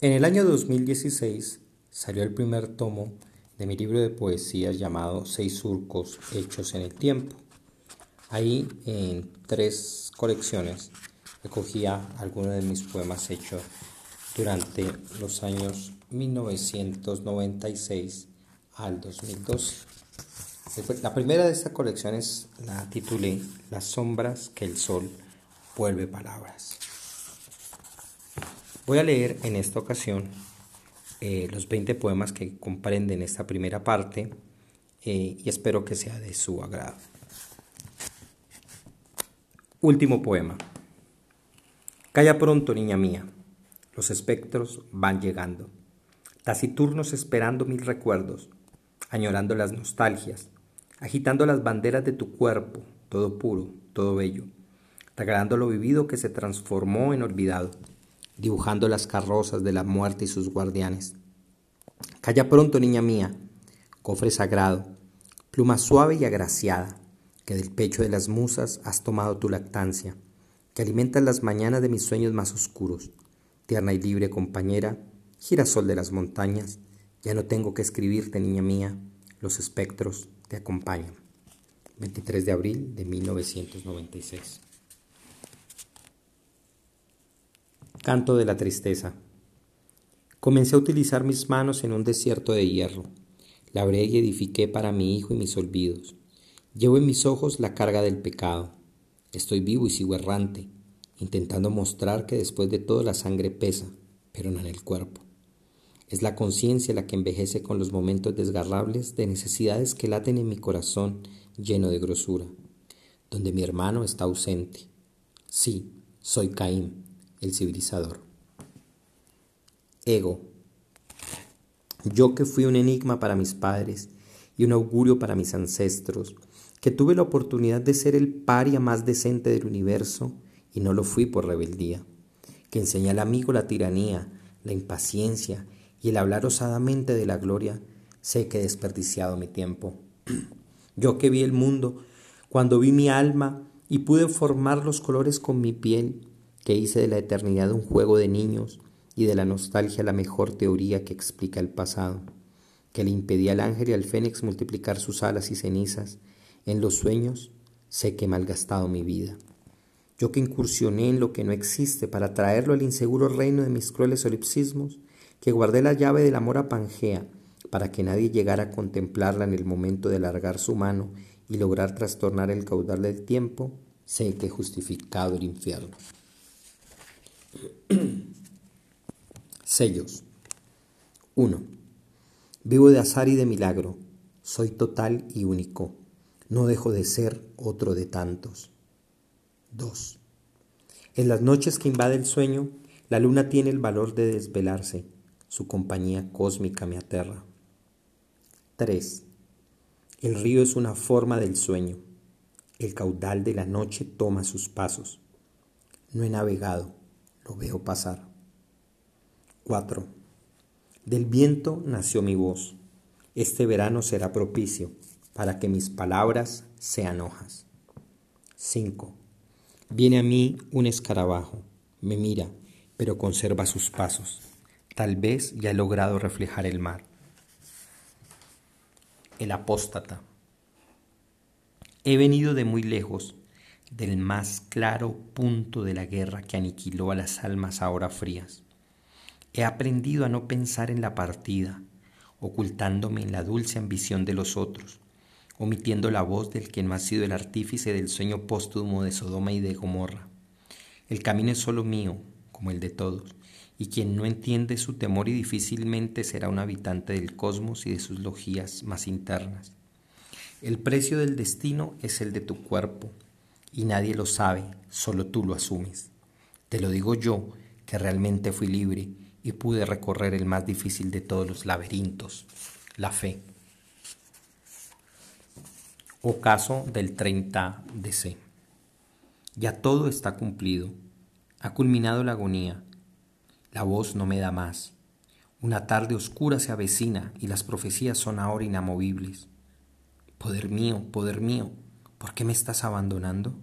En el año 2016 salió el primer tomo de mi libro de poesías llamado Seis surcos hechos en el tiempo. Ahí en tres colecciones recogía algunos de mis poemas hechos durante los años 1996 al 2012. La primera de estas colecciones la titulé Las sombras que el sol vuelve palabras. Voy a leer en esta ocasión eh, los 20 poemas que comprenden esta primera parte eh, y espero que sea de su agrado. Último poema. Calla pronto, niña mía. Los espectros van llegando, taciturnos esperando mil recuerdos, añorando las nostalgias, agitando las banderas de tu cuerpo, todo puro, todo bello, regalando lo vivido que se transformó en olvidado dibujando las carrozas de la muerte y sus guardianes. Calla pronto, niña mía, cofre sagrado, pluma suave y agraciada, que del pecho de las musas has tomado tu lactancia, que alimentas las mañanas de mis sueños más oscuros. Tierna y libre compañera, girasol de las montañas, ya no tengo que escribirte, niña mía, los espectros te acompañan. 23 de abril de 1996. Canto de la tristeza. Comencé a utilizar mis manos en un desierto de hierro. Labré y edifiqué para mi hijo y mis olvidos. Llevo en mis ojos la carga del pecado. Estoy vivo y sigo errante, intentando mostrar que después de todo la sangre pesa, pero no en el cuerpo. Es la conciencia la que envejece con los momentos desgarrables de necesidades que laten en mi corazón lleno de grosura, donde mi hermano está ausente. Sí, soy Caín, el civilizador. Ego. Yo que fui un enigma para mis padres y un augurio para mis ancestros, que tuve la oportunidad de ser el paria más decente del universo y no lo fui por rebeldía, que enseñé al amigo la tiranía, la impaciencia y el hablar osadamente de la gloria, sé que he desperdiciado mi tiempo. Yo que vi el mundo, cuando vi mi alma y pude formar los colores con mi piel, que hice de la eternidad un juego de niños y de la nostalgia la mejor teoría que explica el pasado, que le impedía al ángel y al fénix multiplicar sus alas y cenizas, en los sueños sé que he malgastado mi vida. Yo que incursioné en lo que no existe para traerlo al inseguro reino de mis crueles solipsismos, que guardé la llave del amor a Pangea para que nadie llegara a contemplarla en el momento de alargar su mano y lograr trastornar el caudal del tiempo, sé que he justificado el infierno. Sellos. 1. Vivo de azar y de milagro. Soy total y único. No dejo de ser otro de tantos. 2. En las noches que invade el sueño, la luna tiene el valor de desvelarse. Su compañía cósmica me aterra. 3. El río es una forma del sueño. El caudal de la noche toma sus pasos. No he navegado, lo veo pasar. 4. Del viento nació mi voz. Este verano será propicio para que mis palabras sean hojas. 5. Viene a mí un escarabajo, me mira, pero conserva sus pasos. Tal vez ya he logrado reflejar el mar. El apóstata. He venido de muy lejos del más claro punto de la guerra que aniquiló a las almas ahora frías. He aprendido a no pensar en la partida, ocultándome en la dulce ambición de los otros, omitiendo la voz del que no ha sido el artífice del sueño póstumo de Sodoma y de Gomorra. El camino es solo mío, como el de todos, y quien no entiende su temor y difícilmente será un habitante del cosmos y de sus logías más internas. El precio del destino es el de tu cuerpo, y nadie lo sabe, solo tú lo asumes. Te lo digo yo, que realmente fui libre y pude recorrer el más difícil de todos los laberintos, la fe. Ocaso del 30 de C. Ya todo está cumplido. Ha culminado la agonía. La voz no me da más. Una tarde oscura se avecina y las profecías son ahora inamovibles. Poder mío, poder mío, ¿Por qué me estás abandonando?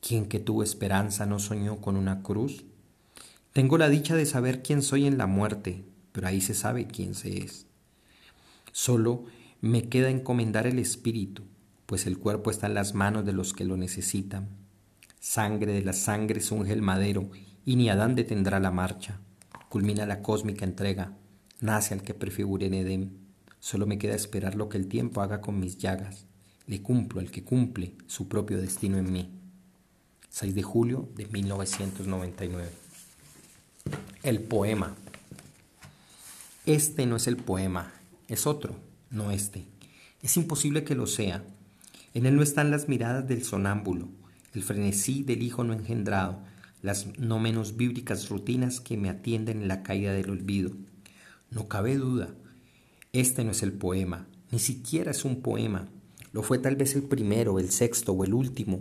¿Quién que tuvo esperanza no soñó con una cruz? Tengo la dicha de saber quién soy en la muerte, pero ahí se sabe quién se es. Solo me queda encomendar el espíritu, pues el cuerpo está en las manos de los que lo necesitan. Sangre de la sangre unge el madero, y ni Adán detendrá la marcha. Culmina la cósmica entrega, nace al que prefigure en Edén. Solo me queda esperar lo que el tiempo haga con mis llagas. Le cumplo al que cumple su propio destino en mí. 6 de julio de 1999. El poema. Este no es el poema, es otro, no este. Es imposible que lo sea. En él no están las miradas del sonámbulo, el frenesí del hijo no engendrado, las no menos bíblicas rutinas que me atienden en la caída del olvido. No cabe duda, este no es el poema, ni siquiera es un poema. Lo fue tal vez el primero, el sexto o el último.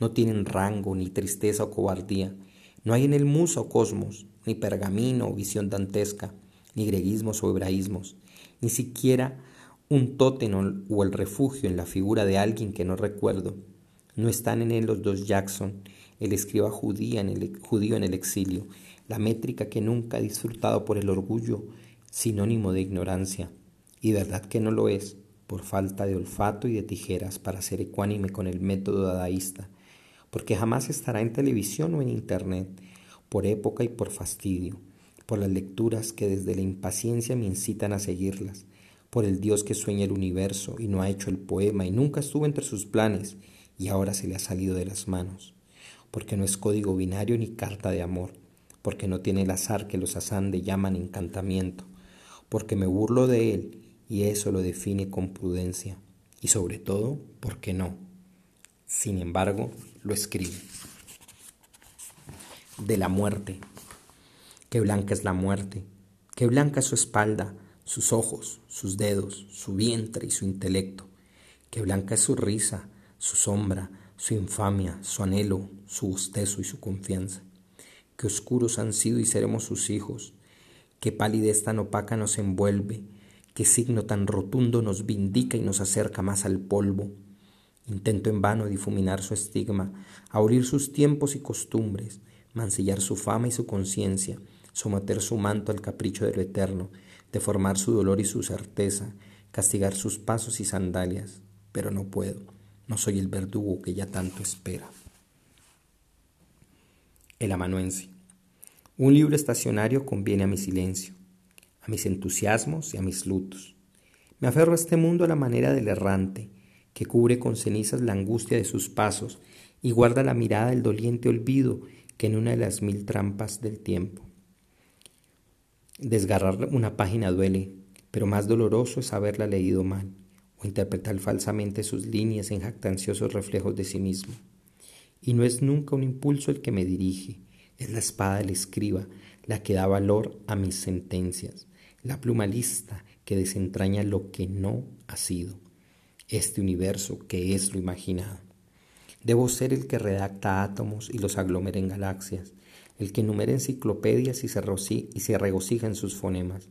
No tienen rango, ni tristeza o cobardía. No hay en el musa o cosmos, ni pergamino o visión dantesca, ni greguismos o hebraísmos, ni siquiera un tótem o el refugio en la figura de alguien que no recuerdo. No están en él los dos Jackson, el escriba judía en el, judío en el exilio, la métrica que nunca ha disfrutado por el orgullo, sinónimo de ignorancia, y verdad que no lo es, por falta de olfato y de tijeras para ser ecuánime con el método dadaísta, porque jamás estará en televisión o en internet, por época y por fastidio, por las lecturas que desde la impaciencia me incitan a seguirlas, por el Dios que sueña el universo y no ha hecho el poema y nunca estuvo entre sus planes y ahora se le ha salido de las manos, porque no es código binario ni carta de amor, porque no tiene el azar que los asande llaman encantamiento, porque me burlo de él y eso lo define con prudencia, y sobre todo, porque no. Sin embargo, lo escribe. De la muerte. Qué blanca es la muerte, qué blanca es su espalda, sus ojos, sus dedos, su vientre y su intelecto. Qué blanca es su risa, su sombra, su infamia, su anhelo, su bostezo y su confianza. Qué oscuros han sido y seremos sus hijos. Qué palidez tan opaca nos envuelve. Qué signo tan rotundo nos vindica y nos acerca más al polvo. Intento en vano difuminar su estigma, abolir sus tiempos y costumbres, mancillar su fama y su conciencia, someter su manto al capricho de lo eterno, deformar su dolor y su certeza, castigar sus pasos y sandalias, pero no puedo, no soy el verdugo que ya tanto espera. El amanuense. Un libro estacionario conviene a mi silencio, mis entusiasmos y a mis lutos. Me aferro a este mundo a la manera del errante, que cubre con cenizas la angustia de sus pasos y guarda la mirada del doliente olvido que en una de las mil trampas del tiempo. Desgarrar una página duele, pero más doloroso es haberla leído mal o interpretar falsamente sus líneas en jactanciosos reflejos de sí mismo. Y no es nunca un impulso el que me dirige, es la espada del escriba la que da valor a mis sentencias, la pluma lista que desentraña lo que no ha sido, este universo que es lo imaginado. Debo ser el que redacta átomos y los aglomera en galaxias, el que enumera enciclopedias y se, y se regocija en sus fonemas,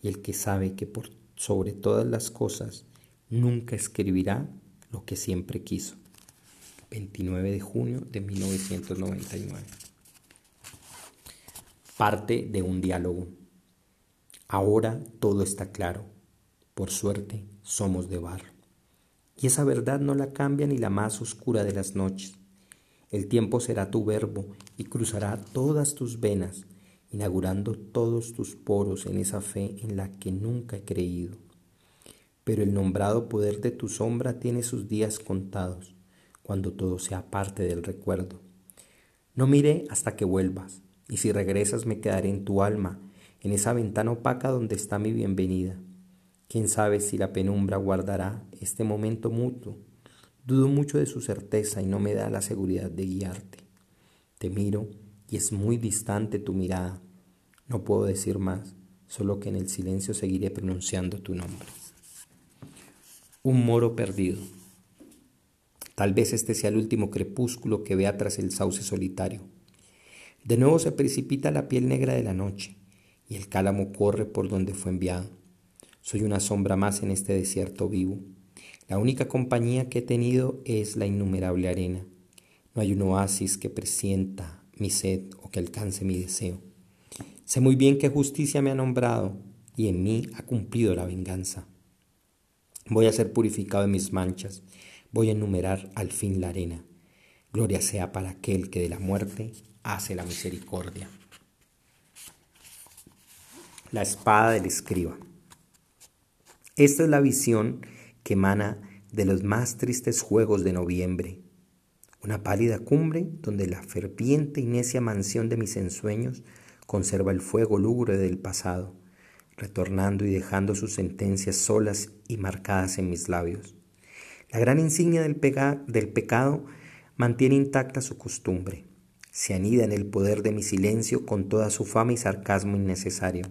y el que sabe que por sobre todas las cosas nunca escribirá lo que siempre quiso. 29 de junio de 1999. Parte de un diálogo. Ahora todo está claro. Por suerte somos de barro. Y esa verdad no la cambia ni la más oscura de las noches. El tiempo será tu verbo y cruzará todas tus venas, inaugurando todos tus poros en esa fe en la que nunca he creído. Pero el nombrado poder de tu sombra tiene sus días contados, cuando todo sea parte del recuerdo. No miré hasta que vuelvas, y si regresas me quedaré en tu alma, en esa ventana opaca donde está mi bienvenida. Quién sabe si la penumbra guardará este momento mutuo Dudo mucho de su certeza y no me da la seguridad de guiarte. Te miro y es muy distante tu mirada. No puedo decir más, solo que en el silencio seguiré pronunciando tu nombre. Un moro perdido. Tal vez este sea el último crepúsculo que vea tras el sauce solitario. De nuevo se precipita la piel negra de la noche y el cálamo corre por donde fue enviado. Soy una sombra más en este desierto vivo. La única compañía que he tenido es la innumerable arena. No hay un oasis que presienta mi sed o que alcance mi deseo. Sé muy bien que justicia me ha nombrado y en mí ha cumplido la venganza. Voy a ser purificado de mis manchas, voy a enumerar al fin la arena. Gloria sea para aquel que de la muerte hace la misericordia. La espada del escriba. Esta es la visión que emana de los más tristes juegos de noviembre. Una pálida cumbre donde la ferviente y necia mansión de mis ensueños conserva el fuego lúgubre del pasado, retornando y dejando sus sentencias solas y marcadas en mis labios. La gran insignia del, del pecado mantiene intacta su costumbre, se anida en el poder de mi silencio con toda su fama y sarcasmo innecesario.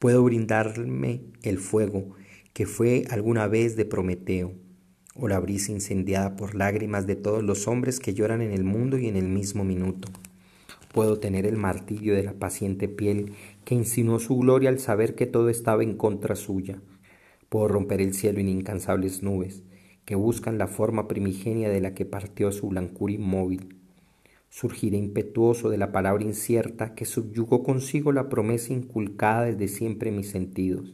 Puedo brindarme el fuego que fue alguna vez de Prometeo, o la brisa incendiada por lágrimas de todos los hombres que lloran en el mundo y en el mismo minuto. Puedo tener el martirio de la paciente piel que insinuó su gloria al saber que todo estaba en contra suya. Puedo romper el cielo en incansables nubes que buscan la forma primigenia de la que partió su blancura inmóvil. Surgiré impetuoso de la palabra incierta que subyugó consigo la promesa inculcada desde siempre en mis sentidos.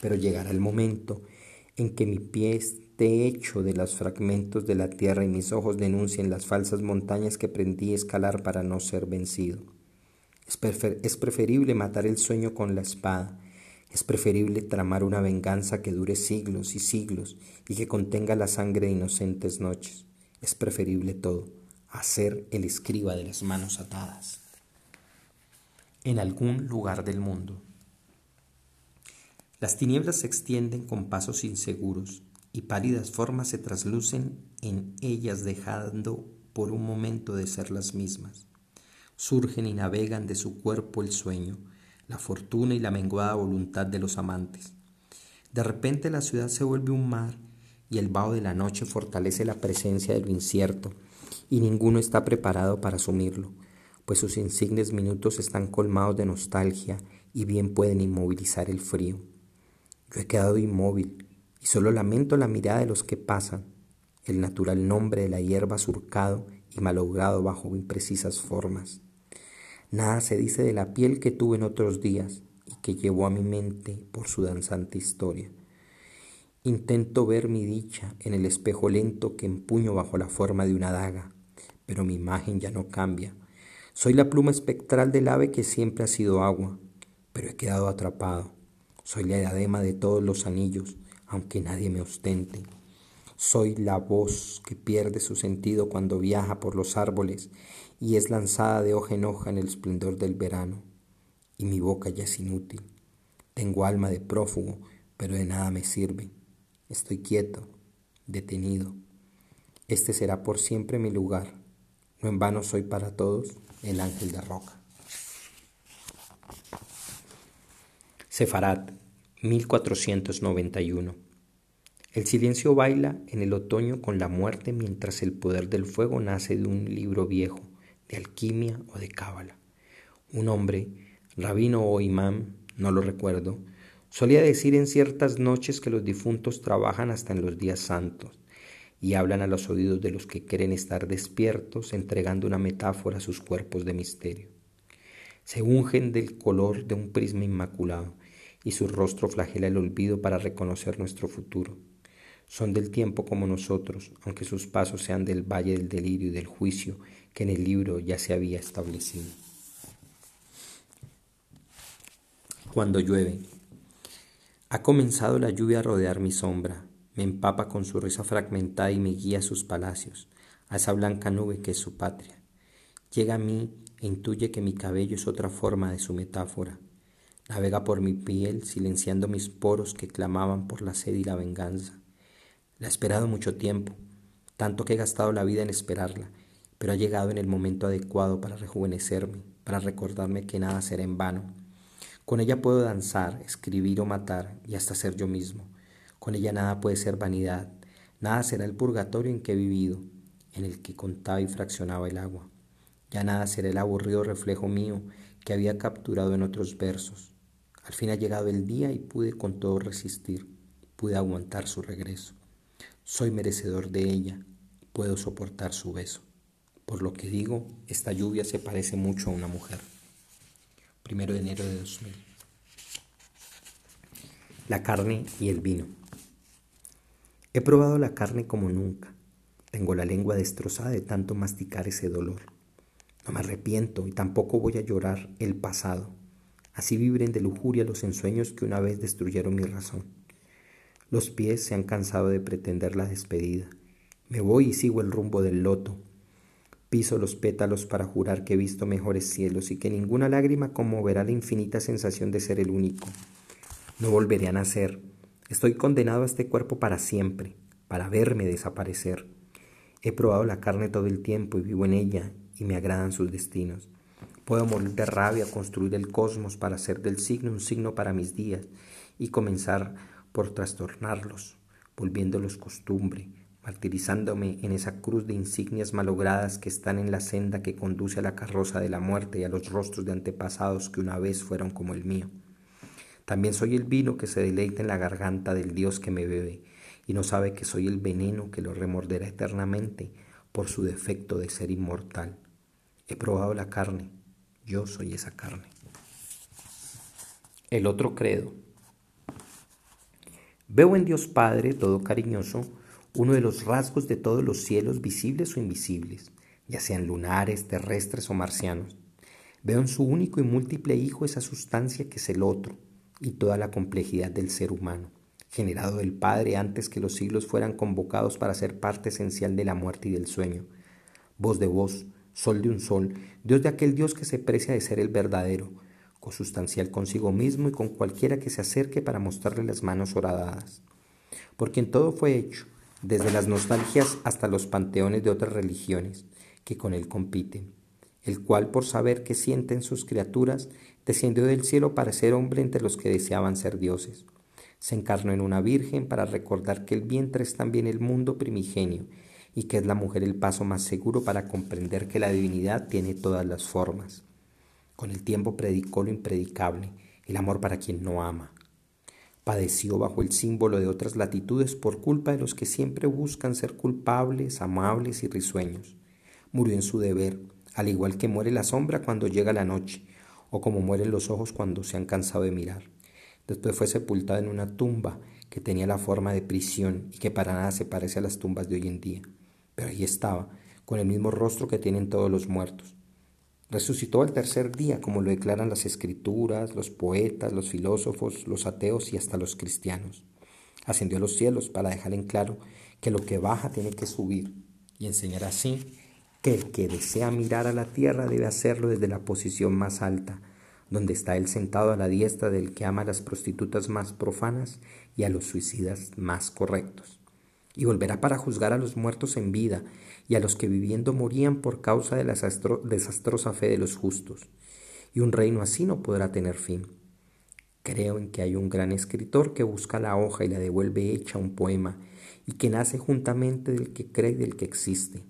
Pero llegará el momento en que mi pie esté hecho de los fragmentos de la tierra y mis ojos denuncien las falsas montañas que aprendí a escalar para no ser vencido. Es, es preferible matar el sueño con la espada, es preferible tramar una venganza que dure siglos y siglos y que contenga la sangre de inocentes noches. Es preferible todo a ser el escriba de las manos atadas. En algún lugar del mundo las tinieblas se extienden con pasos inseguros y pálidas formas se traslucen en ellas dejando por un momento de ser las mismas. Surgen y navegan de su cuerpo el sueño, la fortuna y la menguada voluntad de los amantes. De repente la ciudad se vuelve un mar y el vaho de la noche fortalece la presencia de lo incierto y ninguno está preparado para asumirlo, pues sus insignes minutos están colmados de nostalgia y bien pueden inmovilizar el frío. Yo he quedado inmóvil y solo lamento la mirada de los que pasan, el natural nombre de la hierba surcado y malogrado bajo imprecisas formas. Nada se dice de la piel que tuve en otros días y que llevó a mi mente por su danzante historia. Intento ver mi dicha en el espejo lento que empuño bajo la forma de una daga, pero mi imagen ya no cambia. Soy la pluma espectral del ave que siempre ha sido agua, pero he quedado atrapado soy la diadema de todos los anillos, aunque nadie me ostente. Soy la voz que pierde su sentido cuando viaja por los árboles y es lanzada de hoja en hoja en el esplendor del verano. Y mi boca ya es inútil. Tengo alma de prófugo, pero de nada me sirve. Estoy quieto, detenido. Este será por siempre mi lugar. No en vano soy para todos el ángel de roca. Sefarat, 1491. El silencio baila en el otoño con la muerte mientras el poder del fuego nace de un libro viejo, de alquimia o de cábala. Un hombre, rabino o imán, no lo recuerdo, solía decir en ciertas noches que los difuntos trabajan hasta en los días santos y hablan a los oídos de los que quieren estar despiertos entregando una metáfora a sus cuerpos de misterio. Se ungen del color de un prisma inmaculado y su rostro flagela el olvido para reconocer nuestro futuro. Son del tiempo como nosotros, aunque sus pasos sean del valle del delirio y del juicio que en el libro ya se había establecido. Cuando llueve. Ha comenzado la lluvia a rodear mi sombra, me empapa con su risa fragmentada y me guía a sus palacios, a esa blanca nube que es su patria. Llega a mí e intuye que mi cabello es otra forma de su metáfora, Navega por mi piel, silenciando mis poros que clamaban por la sed y la venganza. La he esperado mucho tiempo, tanto que he gastado la vida en esperarla, pero ha llegado en el momento adecuado para rejuvenecerme, para recordarme que nada será en vano. Con ella puedo danzar, escribir o matar, y hasta ser yo mismo. Con ella nada puede ser vanidad, nada será el purgatorio en que he vivido, en el que contaba y fraccionaba el agua. Ya nada será el aburrido reflejo mío que había capturado en otros versos. Al fin ha llegado el día y pude con todo resistir, pude aguantar su regreso. Soy merecedor de ella, puedo soportar su beso. Por lo que digo, esta lluvia se parece mucho a una mujer. primero de enero de 2000. La carne y el vino. He probado la carne como nunca. Tengo la lengua destrozada de tanto masticar ese dolor. No me arrepiento y tampoco voy a llorar el pasado. Así vibren de lujuria los ensueños que una vez destruyeron mi razón. Los pies se han cansado de pretender la despedida. Me voy y sigo el rumbo del loto. Piso los pétalos para jurar que he visto mejores cielos y que ninguna lágrima conmoverá la infinita sensación de ser el único. No volveré a nacer. Estoy condenado a este cuerpo para siempre, para verme desaparecer. He probado la carne todo el tiempo y vivo en ella y me agradan sus destinos. Puedo morir de rabia, construir el cosmos para hacer del signo un signo para mis días y comenzar por trastornarlos, volviéndolos costumbre, martirizándome en esa cruz de insignias malogradas que están en la senda que conduce a la carroza de la muerte y a los rostros de antepasados que una vez fueron como el mío. También soy el vino que se deleita en la garganta del Dios que me bebe y no sabe que soy el veneno que lo remorderá eternamente por su defecto de ser inmortal. He probado la carne, yo soy esa carne. El otro credo. Veo en Dios Padre todo cariñoso uno de los rasgos de todos los cielos visibles o invisibles, ya sean lunares, terrestres o marcianos. Veo en su único y múltiple Hijo esa sustancia que es el otro y toda la complejidad del ser humano, generado del Padre antes que los siglos fueran convocados para ser parte esencial de la muerte y del sueño. Voz de voz, sol de un sol, Dios de aquel Dios que se precia de ser el verdadero, consustancial consigo mismo y con cualquiera que se acerque para mostrarle las manos horadadas. Porque en todo fue hecho, desde las nostalgias hasta los panteones de otras religiones que con él compiten, el cual por saber qué sienten sus criaturas, descendió del cielo para ser hombre entre los que deseaban ser dioses. Se encarnó en una virgen para recordar que el vientre es también el mundo primigenio y que es la mujer el paso más seguro para comprender que la divinidad tiene todas las formas. Con el tiempo predicó lo impredicable, el amor para quien no ama, Padeció bajo el símbolo de otras latitudes por culpa de los que siempre buscan ser culpables, amables y risueños. Murió en su deber, al igual que muere la sombra cuando llega la noche, o como mueren los ojos cuando se han cansado de mirar. Después fue sepultado en una tumba que tenía la forma de prisión y que para nada se parece a las tumbas de hoy en día. Pero ahí estaba, con el mismo rostro que tienen todos los muertos. Resucitó al tercer día, como lo declaran las escrituras, los poetas, los filósofos, los ateos y hasta los cristianos. Ascendió a los cielos para dejar en claro que lo que baja tiene que subir y enseñar así que el que desea mirar a la tierra debe hacerlo desde la posición más alta, donde está él sentado a la diestra del que ama a las prostitutas más profanas y a los suicidas más correctos. Y volverá para juzgar a los muertos en vida y a los que viviendo morían por causa de la desastrosa fe de los justos. Y un reino así no podrá tener fin. Creo en que hay un gran escritor que busca la hoja y la devuelve hecha un poema, y que nace juntamente del que cree y del que existe,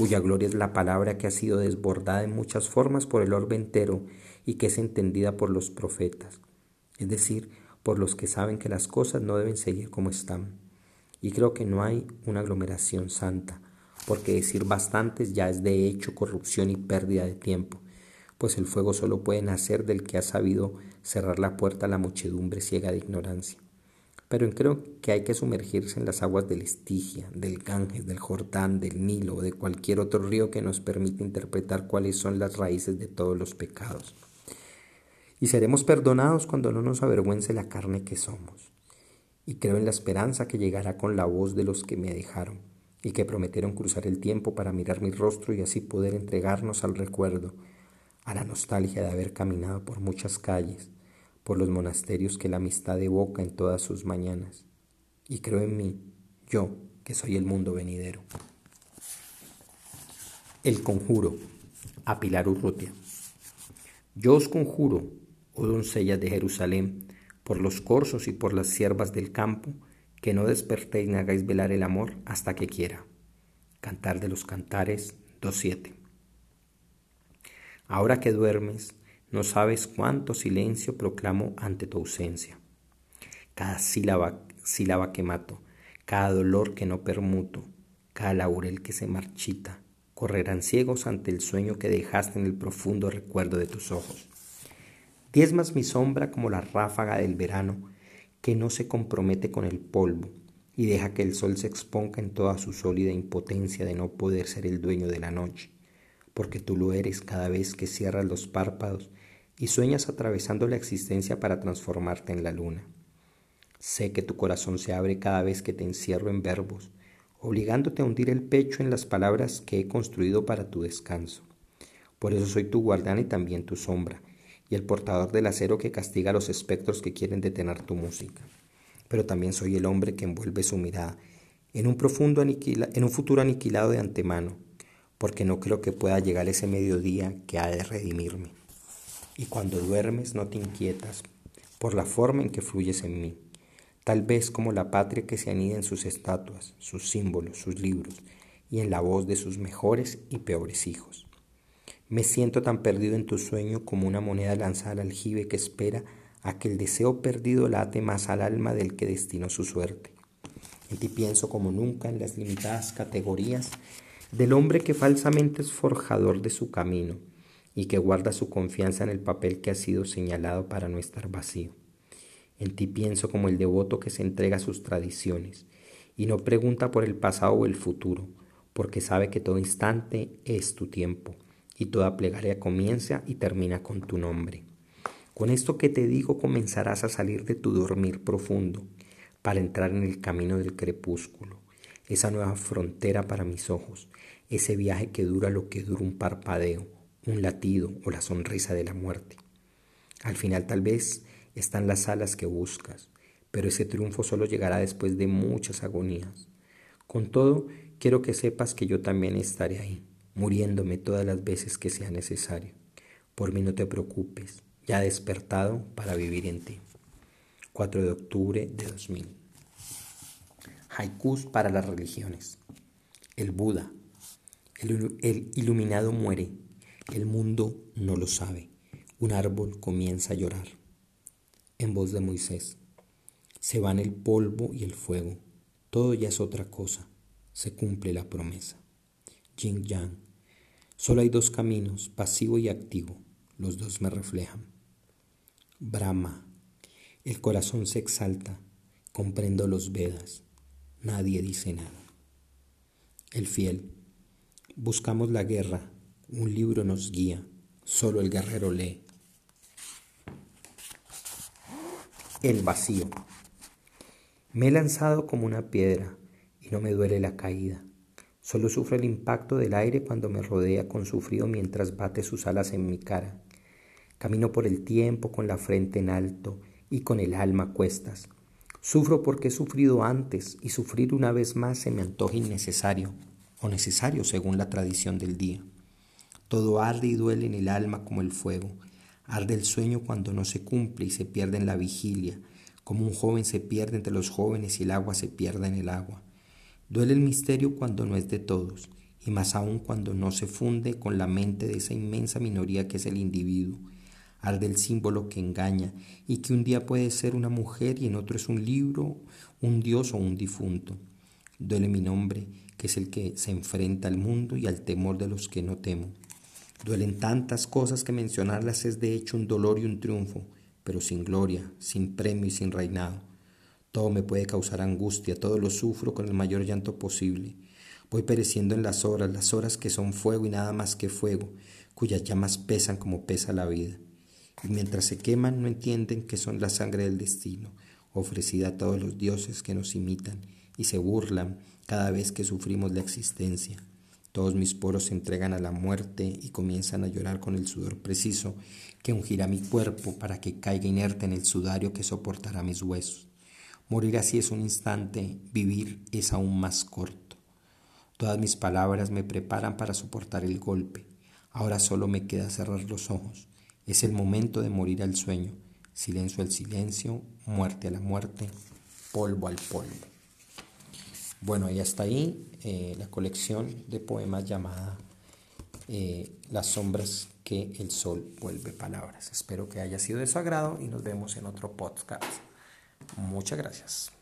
cuya gloria es la palabra que ha sido desbordada en muchas formas por el orbe entero y que es entendida por los profetas, es decir, por los que saben que las cosas no deben seguir como están. Y creo que no hay una aglomeración santa, porque decir bastantes ya es de hecho corrupción y pérdida de tiempo, pues el fuego solo puede nacer del que ha sabido cerrar la puerta a la muchedumbre ciega de ignorancia. Pero creo que hay que sumergirse en las aguas del Estigia, del Ganges, del Jordán, del Nilo o de cualquier otro río que nos permita interpretar cuáles son las raíces de todos los pecados. Y seremos perdonados cuando no nos avergüence la carne que somos. Y creo en la esperanza que llegará con la voz de los que me dejaron y que prometieron cruzar el tiempo para mirar mi rostro y así poder entregarnos al recuerdo, a la nostalgia de haber caminado por muchas calles, por los monasterios que la amistad evoca en todas sus mañanas. Y creo en mí, yo, que soy el mundo venidero. El conjuro, a Pilar Urrutia. Yo os conjuro, oh doncellas de Jerusalén, por los corzos y por las siervas del campo, que no despertéis ni hagáis velar el amor hasta que quiera. Cantar de los Cantares 2.7. Ahora que duermes, no sabes cuánto silencio proclamo ante tu ausencia. Cada sílaba, sílaba que mato, cada dolor que no permuto, cada laurel que se marchita, correrán ciegos ante el sueño que dejaste en el profundo recuerdo de tus ojos. Diezmas mi sombra como la ráfaga del verano, que no se compromete con el polvo y deja que el sol se exponga en toda su sólida impotencia de no poder ser el dueño de la noche, porque tú lo eres cada vez que cierras los párpados y sueñas atravesando la existencia para transformarte en la luna. Sé que tu corazón se abre cada vez que te encierro en verbos, obligándote a hundir el pecho en las palabras que he construido para tu descanso. Por eso soy tu guardián y también tu sombra, y el portador del acero que castiga a los espectros que quieren detener tu música. Pero también soy el hombre que envuelve su mirada en un profundo en un futuro aniquilado de antemano, porque no creo que pueda llegar ese mediodía que ha de redimirme. Y cuando duermes no te inquietas por la forma en que fluyes en mí, tal vez como la patria que se anida en sus estatuas, sus símbolos, sus libros, y en la voz de sus mejores y peores hijos. Me siento tan perdido en tu sueño como una moneda lanzada al aljibe que espera a que el deseo perdido late más al alma del que destinó su suerte. En ti pienso como nunca en las limitadas categorías del hombre que falsamente es forjador de su camino, y que guarda su confianza en el papel que ha sido señalado para no estar vacío. En ti pienso como el devoto que se entrega a sus tradiciones y no pregunta por el pasado o el futuro, porque sabe que todo instante es tu tiempo y toda plegaria comienza y termina con tu nombre. Con esto que te digo comenzarás a salir de tu dormir profundo para entrar en el camino del crepúsculo, esa nueva frontera para mis ojos, ese viaje que dura lo que dura un parpadeo, un latido o la sonrisa de la muerte. Al final tal vez están las alas que buscas, pero ese triunfo solo llegará después de muchas agonías. Con todo, quiero que sepas que yo también estaré ahí, muriéndome todas las veces que sea necesario. Por mí no te preocupes, ya despertado para vivir en ti. 4 de octubre de 2000. Haikus para las religiones. El Buda, el, iluminado muere, el mundo no lo sabe. Un árbol comienza a llorar. En voz de Moisés. Se van el polvo y el fuego. Todo ya es otra cosa. Se cumple la promesa. Jing Yang. Solo hay dos caminos, pasivo y activo. Los dos me reflejan. Brahma. El corazón se exalta. Comprendo los Vedas. Nadie dice nada. El fiel. Buscamos la guerra un libro nos guía, solo el guerrero lee. El vacío. Me he lanzado como una piedra y no me duele la caída. Solo sufro el impacto del aire cuando me rodea con su frío mientras bate sus alas en mi cara. Camino por el tiempo con la frente en alto y con el alma a cuestas. Sufro porque he sufrido antes y sufrir una vez más se me antoja innecesario o necesario según la tradición del día. Todo arde y duele en el alma como el fuego. Arde el sueño cuando no se cumple y se pierde en la vigilia, como un joven se pierde entre los jóvenes y el agua se pierde en el agua. Duele el misterio cuando no es de todos, y más aún cuando no se funde con la mente de esa inmensa minoría que es el individuo. Arde el símbolo que engaña y que un día puede ser una mujer y en otro es un libro, un dios o un difunto. Duele mi nombre, que es el que se enfrenta al mundo y al temor de los que no temo. Duelen tantas cosas que mencionarlas es de hecho un dolor y un triunfo, pero sin gloria, sin premio y sin reinado. Todo me puede causar angustia, todo lo sufro con el mayor llanto posible. Voy pereciendo en las horas, las horas que son fuego y nada más que fuego, cuyas llamas pesan como pesa la vida. Y mientras se queman no entienden que son la sangre del destino, ofrecida a todos los dioses que nos imitan y se burlan cada vez que sufrimos la existencia. Todos mis poros se entregan a la muerte y comienzan a llorar con el sudor preciso que ungirá mi cuerpo para que caiga inerte en el sudario que soportará mis huesos. Morir así es un instante, vivir es aún más corto. Todas mis palabras me preparan para soportar el golpe. Ahora solo me queda cerrar los ojos. Es el momento de morir al sueño. Silencio al silencio, muerte a la muerte, polvo al polvo. Bueno, y hasta ahí eh, la colección de poemas llamada eh, Las sombras que el sol vuelve palabras. Espero que haya sido de su agrado y nos vemos en otro podcast. Muchas gracias.